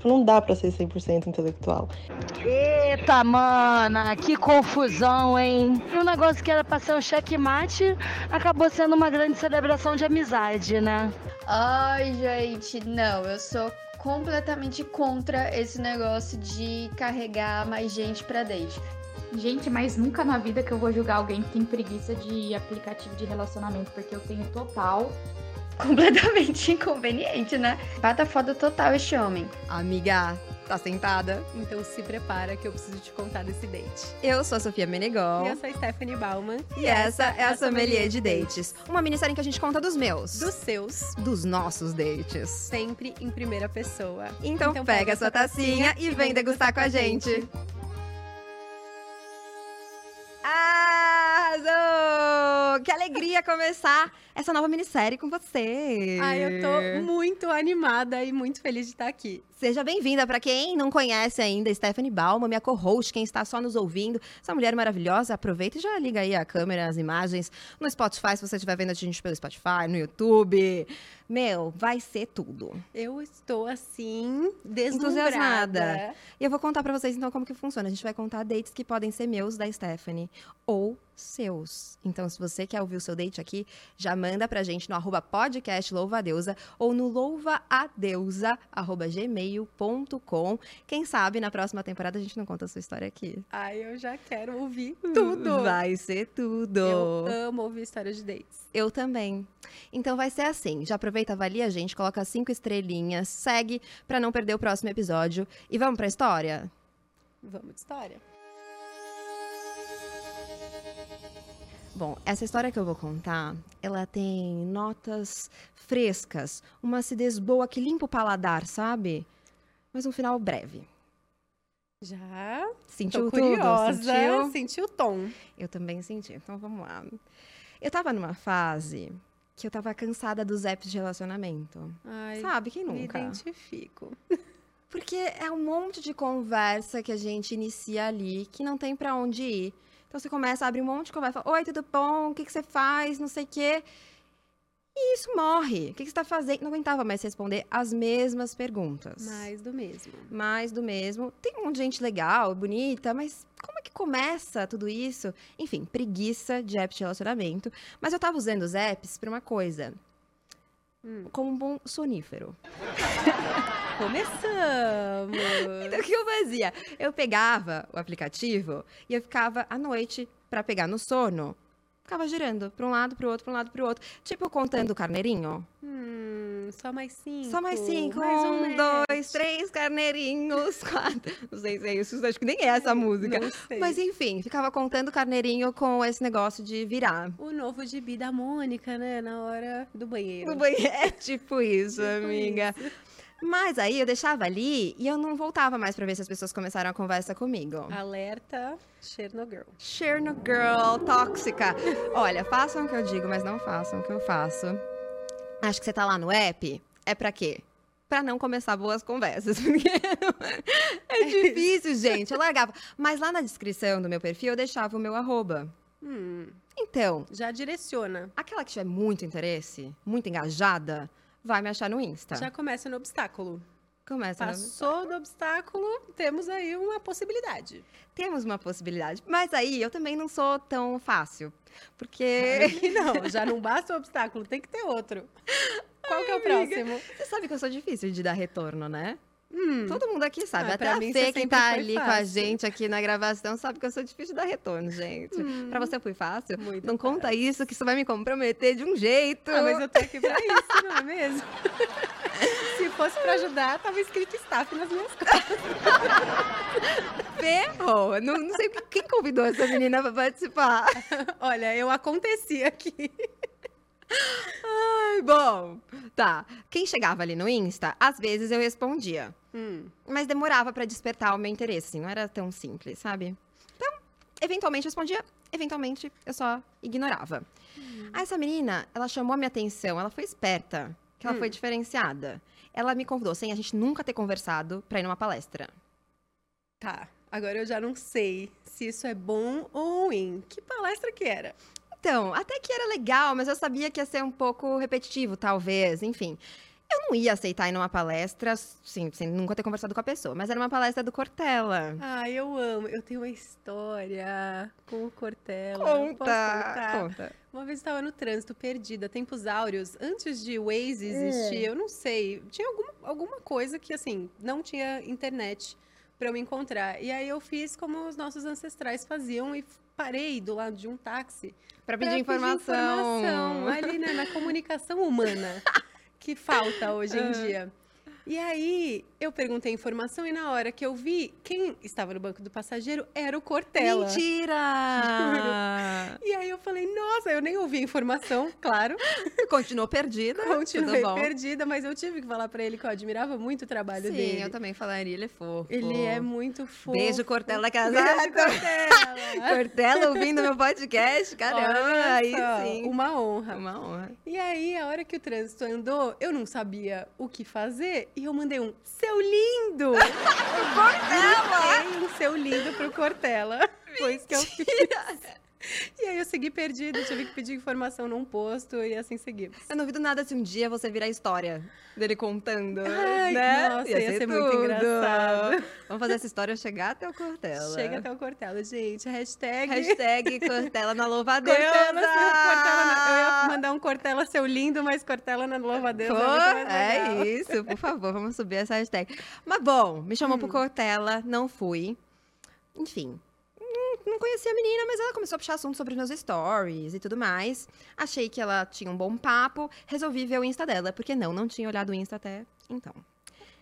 Tipo, não dá pra ser 100% intelectual. Eita, mana, que confusão, hein? Um negócio que era pra ser um checkmate acabou sendo uma grande celebração de amizade, né? Ai, gente, não, eu sou completamente contra esse negócio de carregar mais gente pra date. Gente, mas nunca na vida que eu vou julgar alguém que tem preguiça de aplicativo de relacionamento, porque eu tenho total. Completamente inconveniente, né? Bata foda total este homem. Amiga, tá sentada? Então se prepara que eu preciso te contar desse date. Eu sou a Sofia Menegol. E eu sou a Stephanie Bauman. E, essa é a Sommelier de Dates. Uma minissérie em que a gente conta dos meus. Dos seus. Dos nossos dates. Sempre em primeira pessoa. Então, então pega, pega sua tacinha e vem degustar com a gente. Arrasou! Que alegria começar essa nova minissérie com você. Ai, eu tô muito animada e muito feliz de estar aqui. Seja bem-vinda. Para quem não conhece ainda, Stephanie Balma, minha co-host, quem está só nos ouvindo, essa mulher maravilhosa, aproveita e já liga aí a câmera, as imagens no Spotify, se você estiver vendo a gente pelo Spotify, no YouTube. Meu, vai ser tudo. Eu estou assim desentusiasmada. E eu vou contar para vocês então como que funciona. A gente vai contar dates que podem ser meus da Stephanie ou seus. Então, se você quer ouvir o seu date aqui, já manda pra gente no arroba podcast louvadeusa ou no louvaaDeusa@gmail.com. Quem sabe na próxima temporada a gente não conta a sua história aqui. Ai, eu já quero ouvir tudo. Vai ser tudo. Eu amo ouvir histórias de dates. Eu também. Então vai ser assim. Já aproveita, avalia a gente, coloca cinco estrelinhas, segue para não perder o próximo episódio e vamos pra história. Vamos de história. Bom, essa história que eu vou contar, ela tem notas frescas, uma acidez boa que limpa o paladar, sabe? Mas um final breve. Já sentiu Tô curiosa, tudo? Sentiu? Senti o tom. Eu também senti. Então vamos lá. Eu tava numa fase que eu tava cansada dos apps de relacionamento. Ai, Sabe, quem nunca? Me identifico. Porque é um monte de conversa que a gente inicia ali que não tem para onde ir. Então você começa a abrir um monte de conversa, oi, tudo bom? O que, que você faz? Não sei o quê. E isso morre. O que, que você está fazendo? Não aguentava mais responder as mesmas perguntas. Mais do mesmo. Mais do mesmo. Tem um monte de gente legal, bonita, mas como é que começa tudo isso? Enfim, preguiça de apps de relacionamento. Mas eu estava usando os apps para uma coisa. Hum. Como um bom sonífero. Começamos! Então, o que eu fazia? Eu pegava o aplicativo e eu ficava à noite para pegar no sono. Ficava girando para um lado, para o outro, para um lado, para o outro. Tipo, contando o carneirinho. Hum, só mais cinco. Só mais cinco. Mais um, um dois, três carneirinhos, quatro. Não sei se é isso, acho que nem é essa música. Mas enfim, ficava contando carneirinho com esse negócio de virar. O novo gibi da Mônica, né? Na hora do banheiro. No banheiro. É tipo isso, Tipo amiga. isso. Mas aí eu deixava ali e eu não voltava mais pra ver se as pessoas começaram a conversa comigo. Alerta Chernobyl. Chernobyl, tóxica. Olha, façam o que eu digo, mas não façam o que eu faço. Acho que você tá lá no app, é pra quê? Pra não começar boas conversas. Porque é difícil, gente. Eu largava. Mas lá na descrição do meu perfil eu deixava o meu arroba. Hum, Então, já direciona. aquela que tiver muito interesse, muito engajada, vai me achar no Insta. Já começa no obstáculo. Começa no- Passou do obstáculo, temos aí uma possibilidade. Temos uma possibilidade. Mas aí eu também não sou tão fácil. Porque. Não, já não basta o obstáculo, tem que ter outro. Qual que é o próximo? Você sabe que eu sou difícil de dar retorno, né? Hum, Todo mundo aqui sabe. Ah, Até mim você quem sempre tá ali com a fácil. gente aqui na gravação, sabe que eu sou difícil de dar retorno, gente. Pra você foi fácil? Hum. Muito não conta isso, que isso vai me comprometer de um jeito. ah, mas eu tô aqui pra isso, não é mesmo? Se fosse pra ajudar, tava escrito staff nas minhas costas. Ferrou. Não, não sei quem convidou essa menina pra participar. Olha, eu aconteci aqui. Ai, bom. Tá. Quem chegava ali no Insta, às vezes eu respondia. Hum, Mas demorava pra despertar o meu interesse, assim, não era tão simples, sabe? Então, eventualmente eu respondia, eventualmente eu só ignorava. Aí essa menina, ela chamou a minha atenção, ela foi esperta, que ela Hum. foi diferenciada. Ela me convidou, sem a gente nunca ter conversado, pra ir numa palestra. tá. Agora eu já não sei se isso é bom ou ruim. Que palestra que era? Então, até que era legal, mas eu sabia que ia ser um pouco repetitivo, talvez, enfim. Eu não ia aceitar ir numa palestra, sim, sem nunca ter conversado com a pessoa, mas era uma palestra do Cortella. Ah, eu amo. Eu tenho uma história com o Cortella. Contar? conta. Uma vez eu estava no trânsito, perdida, tempos áureos, antes de Waze existir, eu não sei. Tinha algum, alguma coisa que, assim, não tinha internet para eu me encontrar. E aí eu fiz como os nossos ancestrais faziam e parei do lado de um táxi Pra pra pedir informação. informação, ali né, na comunicação humana que falta hoje em dia. E aí eu perguntei informação e na hora que eu vi quem estava no banco do passageiro era o Cortella. Mentira! E aí eu falei, nossa, eu nem ouvi a informação, claro. Continuou perdida. Continuei perdida, mas eu tive que falar pra ele que eu admirava muito o trabalho Sim, dele. eu também falaria, ele é fofo. Ele é muito fofo. Beijo, Cortella Beijo, casado. Cortella. Cortella ouvindo meu podcast, caramba, aí sim. Uma honra. Uma honra. E aí, a hora que o trânsito andou, eu não sabia o que fazer e eu mandei um seu lindo! Cortella! um seu lindo pro Cortella. Foi isso que eu fiz. E aí eu segui perdido, tive que pedir informação num posto e assim seguimos. Eu não duvido nada se um dia você virar a história dele contando. Ai, né? nossa, ia ser muito tudo. engraçado. Vamos fazer essa história chegar até o Cortella. Chega até o Cortella, gente. Hashtag. Hashtag Cortella na louvadeira. Cortella, na- Eu ia mandar um Cortella seu lindo, mas Cortella na louvadeira. É muito é isso, por favor, vamos subir essa hashtag. Mas bom, me chamou pro Hum. Cortella, não fui. Enfim, conhecia a menina, mas ela começou a puxar assunto sobre os meus stories e tudo mais. Achei que ela tinha um bom papo, resolvi ver o Insta dela, porque não, não tinha olhado o Insta até então.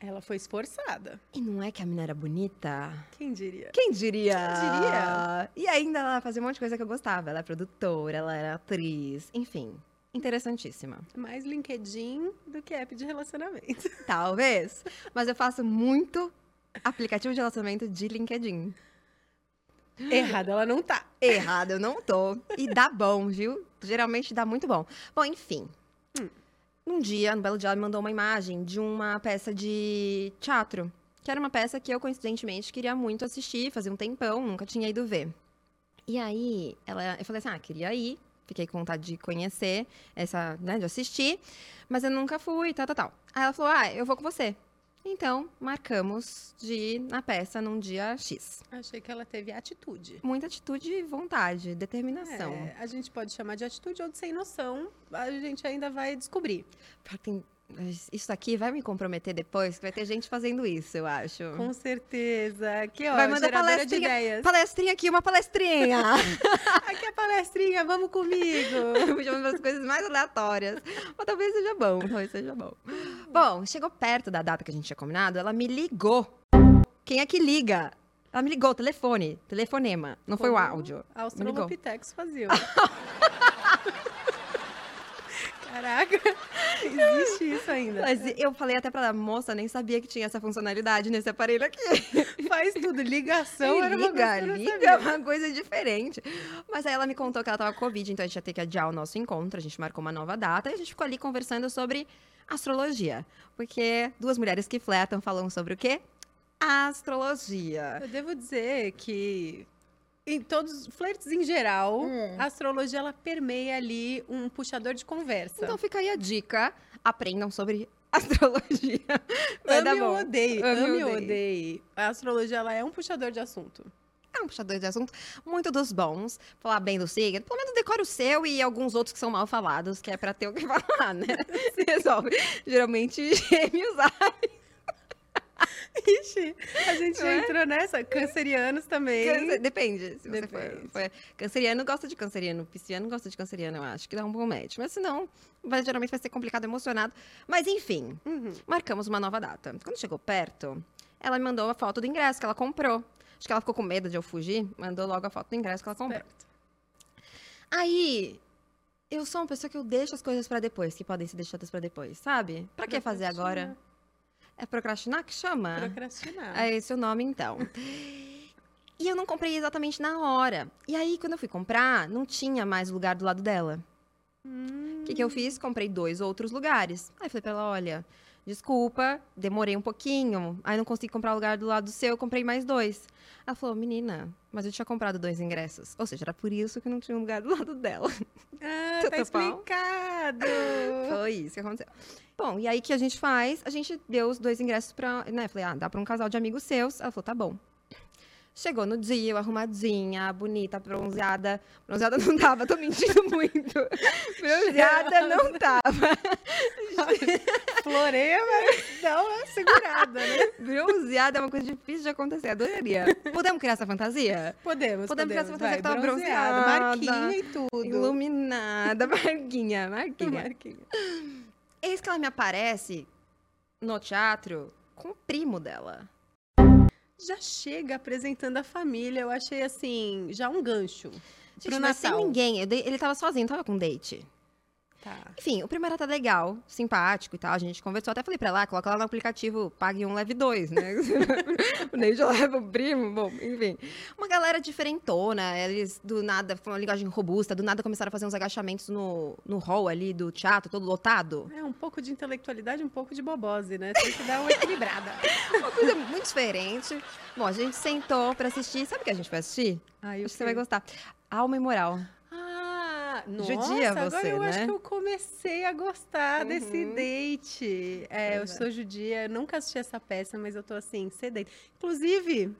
Ela foi esforçada. E não é que a menina era bonita? Quem diria? Quem diria? Quem diria? E ainda ela fazia um monte de coisa que eu gostava. Ela é produtora, ela era atriz, enfim. Interessantíssima. Mais LinkedIn do que app de relacionamento. Talvez. Mas eu faço muito aplicativo de relacionamento de LinkedIn. Errada, ela não tá. Errado, eu não tô. E dá bom, viu? Geralmente dá muito bom. Bom, enfim. Um dia, no belo dia, ela me mandou uma imagem de uma peça de teatro. Que era uma peça que eu, coincidentemente, queria muito assistir, fazia um tempão, nunca tinha ido ver. E aí, ela, eu falei assim, ah, queria ir. Fiquei com vontade de conhecer, essa, né, de assistir. Mas eu nunca fui, tal, tal, tal. Aí ela falou, ah, eu vou com você. Então, marcamos de ir na peça num dia X. Achei que ela teve atitude. Muita atitude, vontade, determinação. É, a gente pode chamar de atitude ou de sem noção. A gente ainda vai descobrir. Que tem- Isso aqui vai me comprometer depois, que vai ter gente fazendo isso, eu acho. Com certeza. Aqui, ó, Vai mandar geradora de palestrinha. ideias. Palestrinha aqui, uma palestrinha. Aqui é palestrinha, vamos comigo. Me chamando as coisas mais aleatórias. Mas talvez seja bom, talvez seja bom. Bom, chegou perto da data que a gente tinha combinado, ela me ligou. Quem é que liga? Ela me ligou, telefone, telefonema. Não foi o áudio. Australopithecus faziam. Caraca, existe isso ainda. Mas eu falei até pra ela, moça, nem sabia que tinha essa funcionalidade nesse aparelho aqui. Faz tudo, ligação era uma liga, coisa liga, é uma coisa diferente. Mas aí ela me contou que ela tava com Covid, então a gente ia ter que adiar o nosso encontro. A gente marcou uma nova data e a gente ficou ali conversando sobre astrologia. Porque duas mulheres que flertam falam sobre o quê? Astrologia. Eu devo dizer que em todos os flertes em geral, Hum. a astrologia ela permeia ali um puxador de conversa. Então fica aí a dica: aprendam sobre astrologia. Vai dar ame ou bom. odeie, Ame ame, ou odeie. A astrologia ela é um puxador de assunto. Um puxador de assunto muito dos bons. Falar bem do signo. Pelo menos decore o seu e alguns outros que são mal falados, que é pra ter o que falar, né? Se resolve. Geralmente, gêmeos. ai, Ixi, a gente Não é? entrou nessa. Cancerianos também. câncer- Depende. Se você Depende. For, for- Canceriano gosta de canceriano. Pisciano gosta de canceriano, eu acho. Que dá um bom match. Mas senão, vai, geralmente vai ser complicado, emocionado. Mas enfim, Uhum. marcamos uma nova data. Quando chegou perto, ela me mandou a foto do ingresso que ela comprou. Acho que ela ficou com medo de eu fugir. Mandou logo a foto do ingresso que ela comprou. Certo. Aí, eu sou uma pessoa que eu deixo as coisas pra depois, que podem ser deixadas pra depois, sabe? Pra que fazer agora? É procrastinar que chama? Procrastinar. É esse o nome, então. E eu não comprei exatamente na hora. E aí, quando eu fui comprar, não tinha mais lugar do lado dela. Hum, O que, que eu fiz? Comprei dois outros lugares. Aí falei pra ela, olha, desculpa, demorei um pouquinho, aí não consegui comprar o lugar do lado do seu, eu comprei mais dois. Ela falou, menina, mas eu tinha comprado dois ingressos. Ou seja, era por isso que não tinha um lugar do lado dela. Ah, tá explicado. Foi isso que aconteceu. Bom, e aí o que a gente faz? A gente deu os dois ingressos pra. Né? Falei, ah, dá pra um casal de amigos seus. Ela falou, tá bom. Chegou no dia, eu arrumadinha, bonita, bronzeada. Bronzeada não tava, tô mentindo muito. Bronzeada não tava. Floreia, mas dá uma segurada, né? Bronzeada é uma coisa difícil de acontecer, adoraria. Podemos criar essa fantasia? Podemos, Podemos criar essa podemos. fantasia Vai, que tava bronzeada, bronzeada, marquinha e tudo. Iluminada, Marquinha, Marquinha. Marquinha. Eis que ela me aparece no teatro com o primo dela. Já chega apresentando a família, eu achei assim, já um gancho. Gente, Pro mas sem Natal. ninguém. Eu dei- Ele tava sozinho, tava com date. Tá. Enfim, o primeiro tá legal, simpático e tal. A gente conversou. Até falei pra ah, coloca lá no aplicativo, pague um, leve dois, né? o Ney já leva o primo, bom, enfim. Uma galera diferentona, eles do nada, foi uma linguagem robusta, do nada começaram a fazer uns agachamentos no, no hall ali do teatro, todo lotado. É um pouco de intelectualidade, um pouco de bobose, né? Tem que dar uma equilibrada. Uma coisa muito diferente. Bom, a gente sentou pra assistir. Sabe o que a gente vai assistir? Ai, Acho que você vai gostar. Alma e Moral. Nossa, Judia agora você, eu acho né? que eu comecei a gostar desse Uhum. date. É, eu é. sou judia, eu nunca assisti essa peça, mas eu tô assim, sedenta. Inclusive,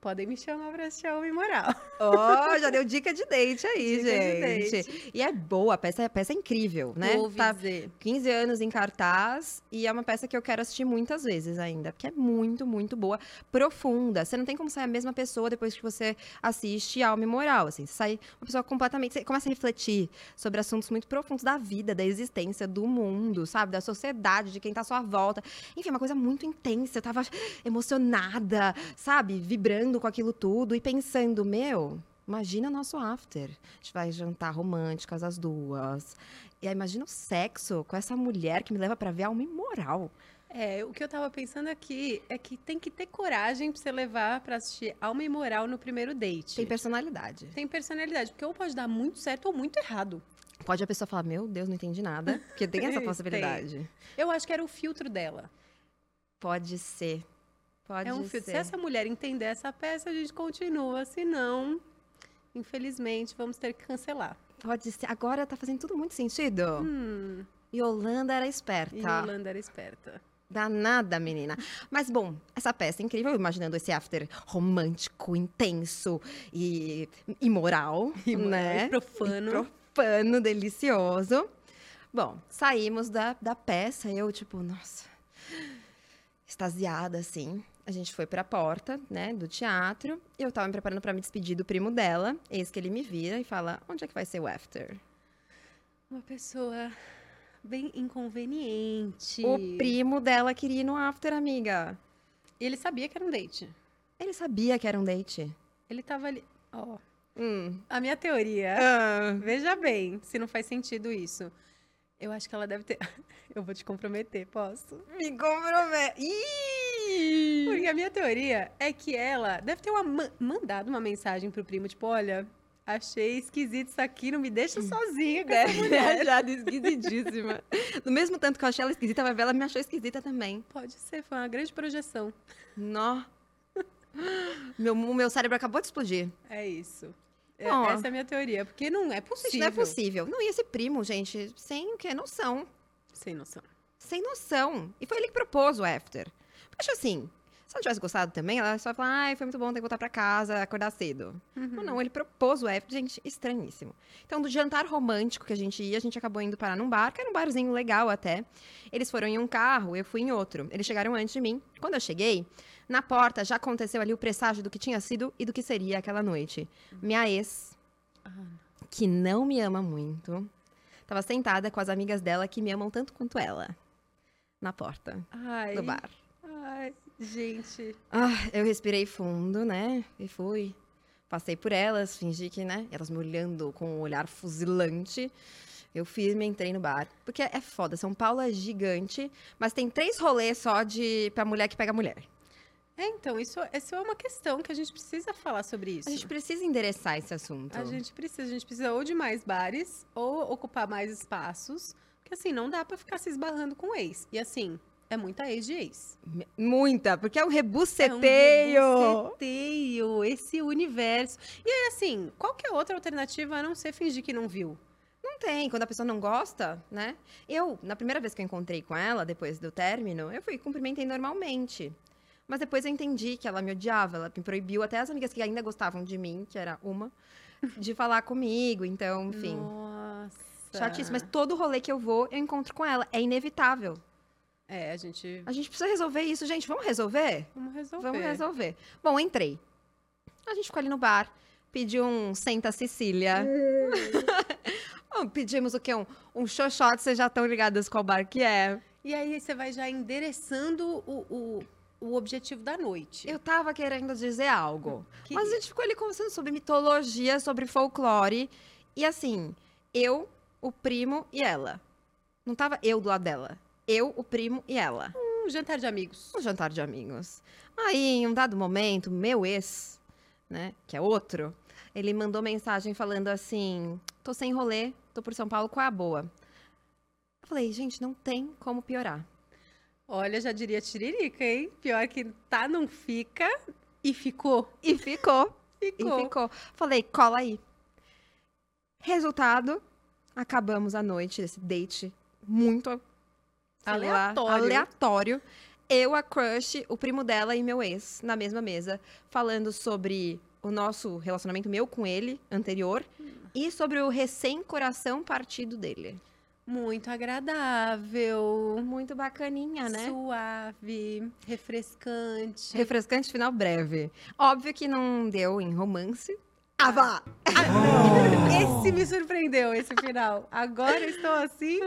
podem me chamar pra assistir a Homem Moral. Ó, já deu dica de date aí, Dica de gente. E é boa, a peça, a peça é incrível, né? Ouvi Tá dizer. 15 anos em cartaz e é uma peça que eu quero assistir muitas vezes ainda, porque é muito, muito boa, profunda. Você não tem como sair a mesma pessoa depois que você assiste Alma e Moral, assim, você sai uma pessoa completamente, você começa a refletir sobre assuntos muito profundos da vida, da existência, do mundo, sabe, da sociedade, de quem tá à sua volta. Enfim, é uma coisa muito intensa, eu tava emocionada, sabe, vibrando com aquilo tudo e pensando, meu, Imagina o nosso after. A gente vai jantar românticas as duas. E aí, imagina o sexo com essa mulher que me leva pra ver alma imoral. É, o que eu tava pensando aqui é que tem que ter coragem pra você levar pra assistir Alma e Moral no primeiro date. Tem personalidade. Tem personalidade, porque ou pode dar muito certo ou muito errado. Pode a pessoa falar, meu Deus, não entendi nada. Porque tem essa Tem. possibilidade. Eu acho que era o filtro dela. Pode ser. Pode é um filtro. Se essa mulher entender essa peça, a gente continua. Se não, infelizmente, vamos ter que cancelar. Pode ser. Agora tá fazendo tudo muito sentido. Hum, Yolanda era esperta. e Yolanda era esperta. Danada, menina. Mas, bom, essa peça é incrível, imaginando esse after romântico, intenso e imoral, né? E profano. E profano, delicioso. Bom, saímos da, da peça, eu, tipo, nossa, extasiada, assim. A gente foi pra porta, né, do teatro, e eu tava me preparando pra me despedir do primo dela. Eis que ele me vira e fala, onde é que vai ser o after? Uma pessoa bem inconveniente. O primo dela queria ir no after, amiga. Ele sabia que era um date. Ele sabia que era um date. Ele tava ali. Ó, Hum. a minha teoria. Ah. Veja bem, se não faz sentido isso. Eu acho que ela deve ter. Eu vou te comprometer, posso? Me compromete. Ih! Porque a minha teoria é que ela deve ter uma, ma- mandado uma mensagem pro primo, tipo, olha, achei esquisito isso aqui, não me deixa sozinha com essa mulher. achado esquisitíssima. Do mesmo tanto que eu achei ela esquisita, ver, ela me achou esquisita também. Pode ser, foi uma grande projeção. Nó. Meu, o meu cérebro acabou de explodir. É isso. É- Ó. essa é a minha teoria, porque não é possível. não é possível. Não, e esse primo, gente, sem o quê? Noção. Sem noção. Sem noção. E foi ele que propôs o after. Acho assim, se ela tivesse gostado também, ela só ia falar, ai, foi muito bom ter que voltar pra casa, acordar cedo. Uhum. Não, não, ele propôs o after, gente, estranhíssimo. Então, do jantar romântico que a gente ia, a gente acabou indo parar num bar, que era um barzinho legal até. Eles foram em um carro, eu fui em outro. Eles chegaram antes de mim. Quando eu cheguei, na porta já aconteceu ali o presságio do que tinha sido e do que seria aquela noite. Minha ex, que não me ama muito, estava sentada com as amigas dela que me amam tanto quanto ela. Na porta Ai, do bar. Gente. Ah, eu respirei fundo, né? E fui. Passei por elas, fingi que, né? Elas me olhando com um olhar fuzilante. Eu firme entrei no bar. Porque é foda, São Paulo é gigante, mas tem três rolês só de pra mulher que pega mulher. É, então, isso, isso é uma questão que a gente precisa falar sobre isso. A gente precisa endereçar esse assunto. A gente precisa, a gente precisa ou de mais bares ou ocupar mais espaços, porque assim, não dá pra ficar se esbarrando com o ex. E assim, é muita ex de ex. Muita, porque é um É um rebuceteio. rebuceteio, esse universo. E aí, assim, qual que é outra alternativa a não ser fingir que não viu? Não tem, quando a pessoa não gosta, né? Eu, na primeira vez que eu encontrei com ela, depois do término, eu fui cumprimentei normalmente. Mas depois eu entendi que ela me odiava, ela me proibiu, até as amigas que ainda gostavam de mim, que era uma, de falar comigo, então, enfim. Nossa. Chatice, mas todo rolê que eu vou, eu encontro com ela. É inevitável. É, a gente. A gente precisa resolver isso, gente. Vamos resolver? Vamos resolver. Vamos resolver. Bom, entrei. A gente ficou ali no bar, pediu um Senta Cecília. Bom, Pedimos o quê? Um, um xoxote, vocês já estão ligados qual bar que é. E aí você vai já endereçando o, o, o objetivo da noite. Eu tava querendo dizer algo. Que- Mas a gente ficou ali conversando sobre mitologia, sobre folclore. E assim, eu, o primo e ela. Não tava eu do lado dela. Eu, o primo e ela. Um jantar de amigos. um jantar de amigos. Aí, em um dado momento, meu ex, né, que é outro, ele mandou mensagem falando assim: tô sem rolê, tô por São Paulo, qual é a boa? Eu falei, gente, não tem como piorar. Olha, já diria tiririca, hein? Pior que tá, não fica. E ficou. E ficou, Ficou. e ficou. Falei, cola aí. Resultado, acabamos a noite desse date muito Aleatório. aleatório. Eu, a crush, o primo dela e meu ex na mesma mesa, falando sobre o nosso relacionamento meu com ele anterior e sobre o recém-coração partido dele. Muito agradável. Muito bacaninha, né? Suave, refrescante. Refrescante final breve. Óbvio que não deu em romance. Ah, vá! Esse me surpreendeu, esse final. Agora estou assim,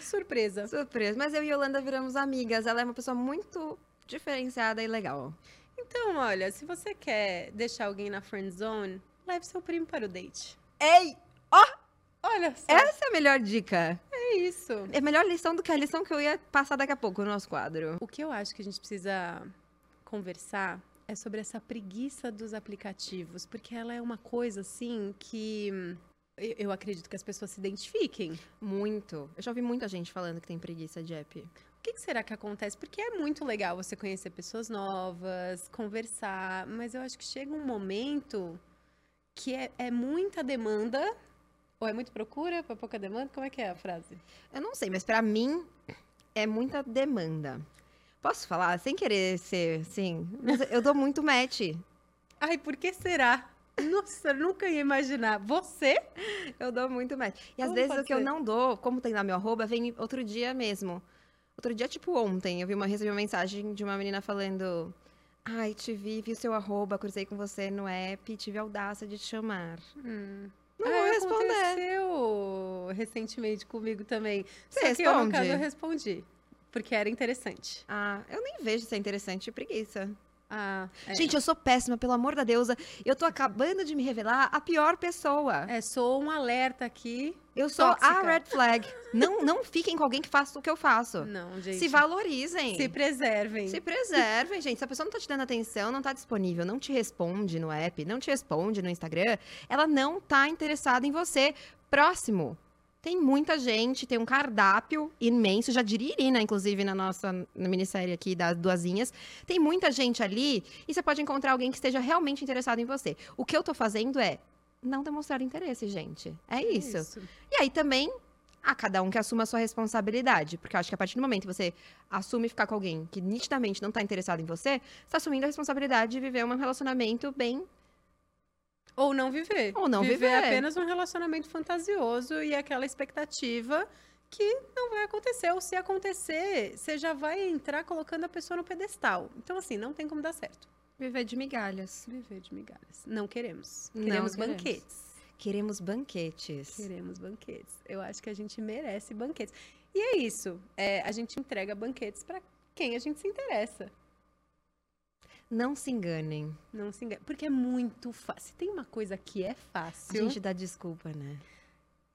surpresa. Surpresa. Mas eu e Yolanda viramos amigas. Ela é uma pessoa muito diferenciada e legal. Então, olha, se você quer deixar alguém na friend zone, leve seu primo para o date. Ei! Olha só, Essa é a melhor dica. é isso. É a melhor lição do que a lição que eu ia passar daqui a pouco no nosso quadro. O que eu acho que a gente precisa conversar é sobre essa preguiça dos aplicativos, porque ela é uma coisa assim que eu acredito que as pessoas se identifiquem. Muito. Eu já ouvi muita gente falando que tem preguiça de app. O que, que será que acontece? Porque é muito legal você conhecer pessoas novas, conversar, mas eu acho que chega um momento que é, é muita demanda, ou é muita procura para pouca demanda? Como é que é a frase? Eu não sei, mas pra mim é muita demanda. Posso falar? Sem querer ser, assim, mas eu dou muito match. Ai, por que será? Nossa, eu nunca ia imaginar. Você? Eu dou muito match. E às Como vezes pode o que eu ser? não dou, como tem lá meu arroba, vem outro dia mesmo. Outro dia, tipo ontem, eu vi uma, recebi uma mensagem de uma menina falando... Ai, te vi, vi o seu arroba, cruzei com você no app, tive a audácia de te chamar. Hum. Não Ah, vou responder. aconteceu recentemente comigo também. Você Só que eu, no responde? caso, eu respondi. Porque era interessante. Ah, eu nem vejo se é interessante preguiça. Ah, é. Gente, eu sou péssima, pelo amor da deusa. Eu tô acabando de me revelar a pior pessoa. É, sou um alerta aqui. eu sou a tóxica. red flag. não, não fiquem com alguém que faça o que eu faço. Não, gente. Se valorizem. Se preservem. Se preservem, gente. Se a pessoa não tá te dando atenção, não tá disponível, não te responde no app, não te responde no Instagram, ela não tá interessada em você. Próximo. Tem muita gente, tem um cardápio imenso, já diria Irina, inclusive, na nossa na minissérie aqui das duasinhas. Tem muita gente ali e você pode encontrar alguém que esteja realmente interessado em você. O que eu tô fazendo é não demonstrar interesse, gente. É isso. E aí também, a cada um que assuma a sua responsabilidade. Porque eu acho que a partir do momento que você assume ficar com alguém que nitidamente não tá interessado em você, você tá assumindo a responsabilidade de viver um relacionamento bem. Ou não viver. Ou não viver. apenas um relacionamento fantasioso e aquela expectativa que não vai acontecer. Ou se acontecer, você já vai entrar colocando a pessoa no pedestal. Então, assim, não tem como dar certo. Viver de migalhas. Viver de migalhas. Não queremos. Não Queremos queremos. banquetes. Queremos banquetes. Queremos banquetes. Eu acho que a gente merece banquetes. E é isso. É, a gente entrega banquetes para quem a gente se interessa. Não se enganem. Não se engane. Porque é muito fácil. Se tem uma coisa que é A fácil. gente dá desculpa, né?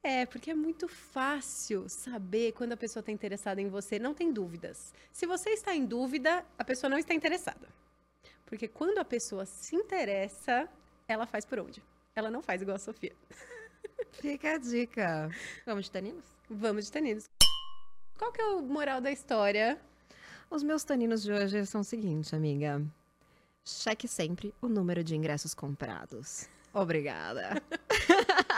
É, porque é muito fácil saber quando a pessoa está interessada em você. Não tem dúvidas. Se você está em dúvida, a pessoa não está interessada. Porque quando a pessoa se interessa, ela faz por onde? Ela não faz igual a Sofia. Fica a dica. Vamos de taninos? Vamos de taninos. Qual que é o moral da história? Os meus taninos de hoje são o seguinte, amiga. Cheque sempre o número de ingressos comprados. Obrigada.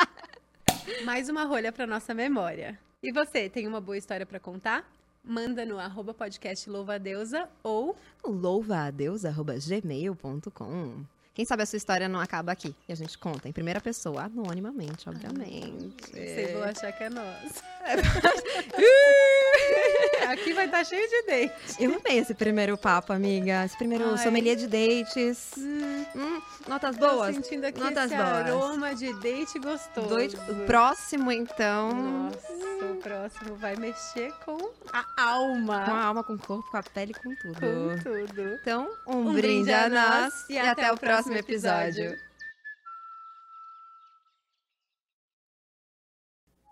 Mais uma rolha para nossa memória. E você, tem uma boa história para contar? Manda no arroba podcast louvadeusa ou louvaadeus.gmail.com Quem sabe a sua história não acaba aqui. E a gente conta em primeira pessoa, anonimamente, obviamente. vocês vão achar que é nós. Aqui vai estar cheio de date. Eu amei esse primeiro papo, amiga. Esse primeiro Ai. sommelier de dates. Hum, notas boas? Tô sentindo aqui Notas esse boas. aroma de date gostoso. Próximo, então. Nossa, o próximo vai mexer com a alma. Com a alma, com o corpo, com a pele, com tudo. Com tudo. Então, um, Um brinde, brinde a nós nós e, até, o próximo episódio. episódio.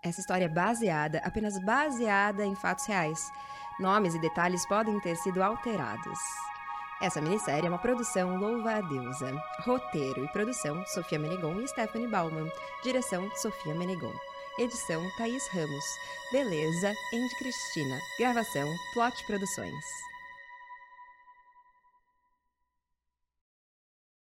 Essa história é baseada, apenas baseada em fatos reais. Nomes e detalhes podem ter sido alterados. Essa minissérie é uma produção Louva a Deusa. Roteiro e produção Sofia Menegon e Stephanie Bauman. Direção Sofia Menegon. Edição Thaís Ramos. Beleza Andy Cristina. Gravação Plot Produções.